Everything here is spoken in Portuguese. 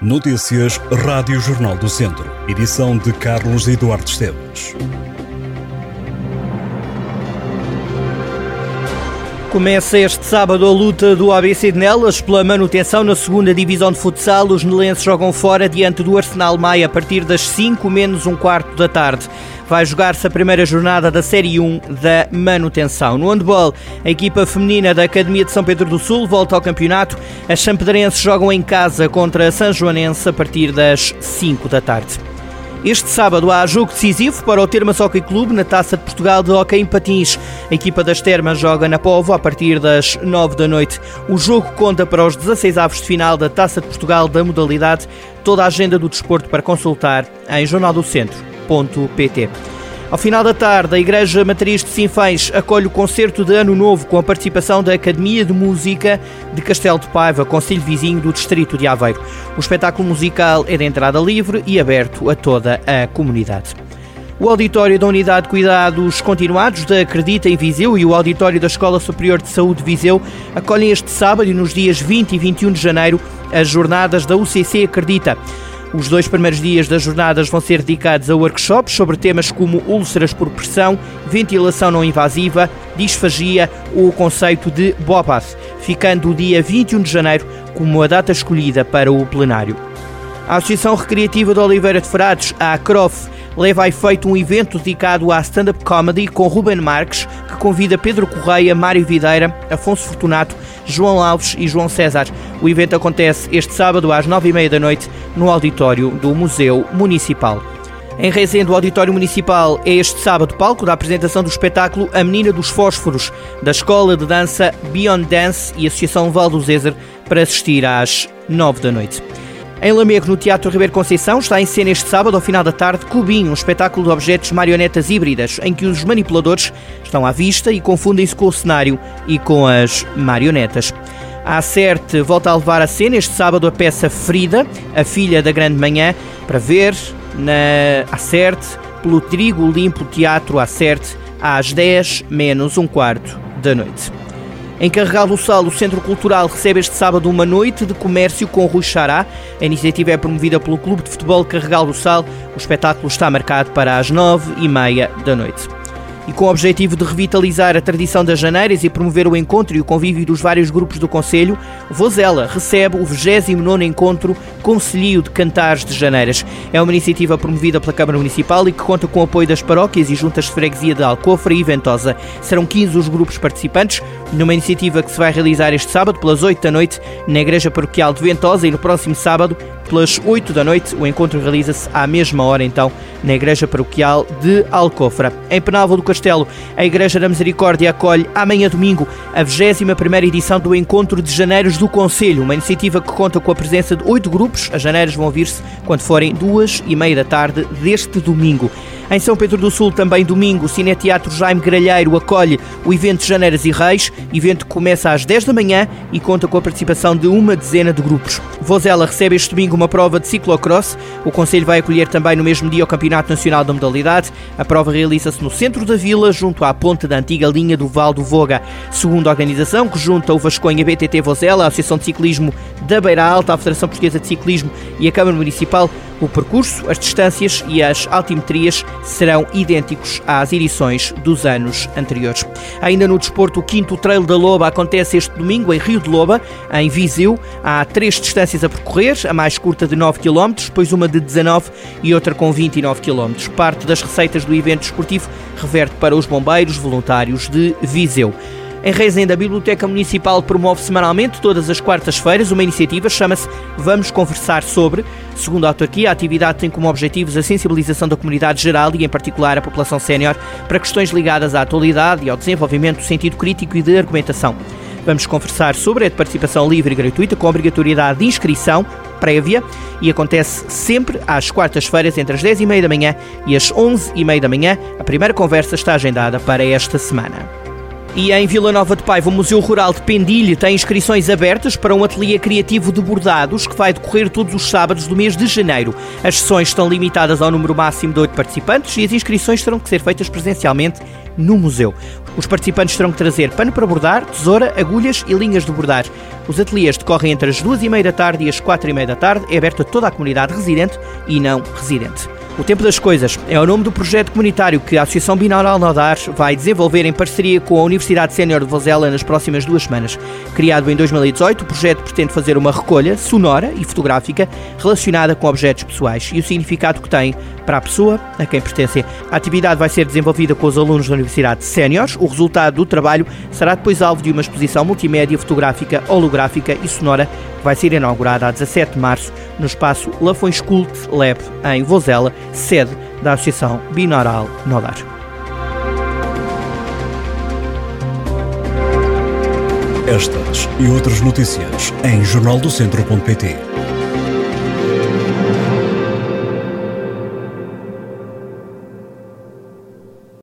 Notícias Rádio Jornal do Centro. Edição de Carlos Eduardo Esteves. Começa este sábado a luta do ABC de Nelas pela manutenção na segunda divisão de futsal. Os nelenses jogam fora diante do Arsenal Maia a partir das 5 menos um quarto da tarde vai jogar-se a primeira jornada da Série 1 da manutenção. No handball, a equipa feminina da Academia de São Pedro do Sul volta ao campeonato. As champedrenses jogam em casa contra a São Joanense a partir das 5 da tarde. Este sábado há jogo decisivo para o Termas Hockey Clube na Taça de Portugal de Hockey em Patins. A equipa das Termas joga na Povo a partir das 9 da noite. O jogo conta para os 16 avos de final da Taça de Portugal da modalidade. Toda a agenda do desporto para consultar em Ao final da tarde, a Igreja Matriz de Sinfães acolhe o concerto de Ano Novo com a participação da Academia de Música de Castelo de Paiva, conselho vizinho do distrito de Aveiro. O espetáculo musical é de entrada livre e aberto a toda a comunidade. O auditório da Unidade de Cuidados Continuados da Acredita em Viseu e o auditório da Escola Superior de Saúde de Viseu acolhem este sábado e nos dias 20 e 21 de janeiro as jornadas da UCC Acredita. Os dois primeiros dias das jornadas vão ser dedicados a workshops sobre temas como úlceras por pressão, ventilação não invasiva, disfagia ou o conceito de BOPAS, ficando o dia 21 de janeiro como a data escolhida para o plenário. A Associação Recreativa de Oliveira de Frades, a ACROF, leva a efeito um evento dedicado à stand-up comedy com Ruben Marques, que convida Pedro Correia, Mário Videira, Afonso Fortunato, João Alves e João César. O evento acontece este sábado às nove e meia da noite no auditório do Museu Municipal. Em Rezende, o Auditório Municipal é este sábado palco da apresentação do espetáculo A Menina dos Fósforos, da Escola de Dança Beyond Dance e Associação Valdo Zezer, para assistir às nove da noite. Em Lamego, no Teatro Ribeiro Conceição, está em cena este sábado, ao final da tarde, Cubinho, um espetáculo de objetos marionetas híbridas, em que os manipuladores estão à vista e confundem-se com o cenário e com as marionetas. A Acerte volta a levar a cena este sábado a peça Frida, a filha da Grande Manhã, para ver na Acerte, pelo Trigo Limpo Teatro Acerte, às 10 menos um quarto da noite. Em Carregal do Sal, o Centro Cultural recebe este sábado uma noite de comércio com Rui Xará. A iniciativa é promovida pelo Clube de Futebol Carregal do Sal. O espetáculo está marcado para as nove e meia da noite e com o objetivo de revitalizar a tradição das janeiras e promover o encontro e o convívio dos vários grupos do Conselho, Vozela recebe o 29º Encontro Conselhio de Cantares de Janeiras. É uma iniciativa promovida pela Câmara Municipal e que conta com o apoio das paróquias e juntas de freguesia de Alcofra e Ventosa. Serão 15 os grupos participantes, numa iniciativa que se vai realizar este sábado pelas 8 da noite na Igreja Paroquial de Ventosa e no próximo sábado pelas 8 da noite. O encontro realiza-se à mesma hora, então, na Igreja Paroquial de Alcofra. Em Penalva do Castelo, a Igreja da Misericórdia acolhe amanhã domingo a 21ª edição do Encontro de Janeiros do Conselho, uma iniciativa que conta com a presença de oito grupos. As janeiras vão vir-se quando forem duas e meia da tarde deste domingo. Em São Pedro do Sul, também domingo, o Cineteatro Jaime Gralheiro acolhe o evento Janeiras e Reis. evento que começa às 10 da manhã e conta com a participação de uma dezena de grupos. Vozela recebe este domingo uma prova de ciclocross. O Conselho vai acolher também no mesmo dia o Campeonato Nacional da Modalidade. A prova realiza-se no centro da vila, junto à ponte da antiga linha do Val do Voga. Segundo a organização, que junta o Vasconha BTT Vozela, a Associação de Ciclismo da Beira Alta, a Federação Portuguesa de Ciclismo e a Câmara Municipal, o percurso, as distâncias e as altimetrias serão idênticos às edições dos anos anteriores. Ainda no desporto, o quinto Trail da Loba acontece este domingo em Rio de Loba, em Viseu. Há três distâncias a percorrer, a mais curta de 9 km, depois uma de 19 e outra com 29 km. Parte das receitas do evento esportivo reverte para os bombeiros voluntários de Viseu. Em Rezende, a Biblioteca Municipal promove semanalmente, todas as quartas-feiras, uma iniciativa chama-se Vamos Conversar Sobre. Segundo a autarquia, a atividade tem como objetivos a sensibilização da comunidade geral e, em particular, a população sénior para questões ligadas à atualidade e ao desenvolvimento do sentido crítico e de argumentação. Vamos conversar sobre a participação livre e gratuita com obrigatoriedade de inscrição prévia e acontece sempre às quartas-feiras entre as 10 e meia da manhã e as 11 e meia da manhã. A primeira conversa está agendada para esta semana. E em Vila Nova de Paiva, o Museu Rural de Pendilhe tem inscrições abertas para um ateliê criativo de bordados que vai decorrer todos os sábados do mês de janeiro. As sessões estão limitadas ao número máximo de oito participantes e as inscrições terão que ser feitas presencialmente no museu. Os participantes terão que trazer pano para bordar, tesoura, agulhas e linhas de bordar. Os ateliês decorrem entre as duas e meia da tarde e as quatro e meia da tarde. É aberto a toda a comunidade residente e não residente. O Tempo das Coisas é o nome do projeto comunitário que a Associação Binaural Nodar vai desenvolver em parceria com a Universidade Sénior de Vozela nas próximas duas semanas. Criado em 2018, o projeto pretende fazer uma recolha sonora e fotográfica relacionada com objetos pessoais e o significado que tem para a pessoa a quem pertencem. A atividade vai ser desenvolvida com os alunos da Universidade Séniores. O resultado do trabalho será depois alvo de uma exposição multimédia fotográfica, holográfica e sonora que vai ser inaugurada a 17 de março no espaço Lafões Cult Lab em Vozela, sede da Associação Binaural Nodar. Estas e outras notícias em jornaldocentro.pt